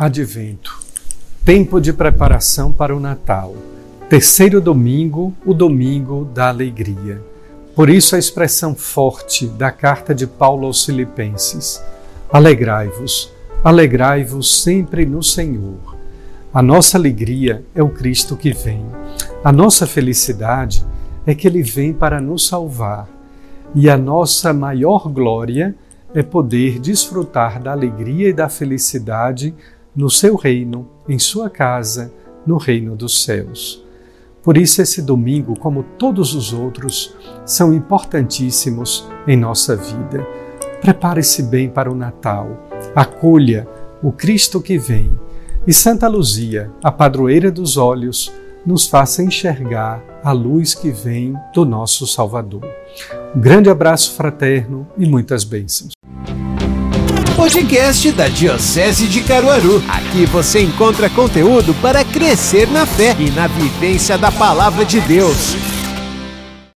Advento tempo de preparação para o Natal. Terceiro domingo, o domingo da alegria. Por isso a expressão forte da carta de Paulo aos Filipenses: Alegrai-vos, alegrai-vos sempre no Senhor. A nossa alegria é o Cristo que vem. A nossa felicidade é que ele vem para nos salvar. E a nossa maior glória é poder desfrutar da alegria e da felicidade no seu reino, em sua casa, no reino dos céus. Por isso, esse domingo, como todos os outros, são importantíssimos em nossa vida. Prepare-se bem para o Natal, acolha o Cristo que vem e Santa Luzia, a padroeira dos olhos, nos faça enxergar a luz que vem do nosso Salvador. Um grande abraço fraterno e muitas bênçãos podcast da Diocese de Caruaru. Aqui você encontra conteúdo para crescer na fé e na vivência da palavra de Deus.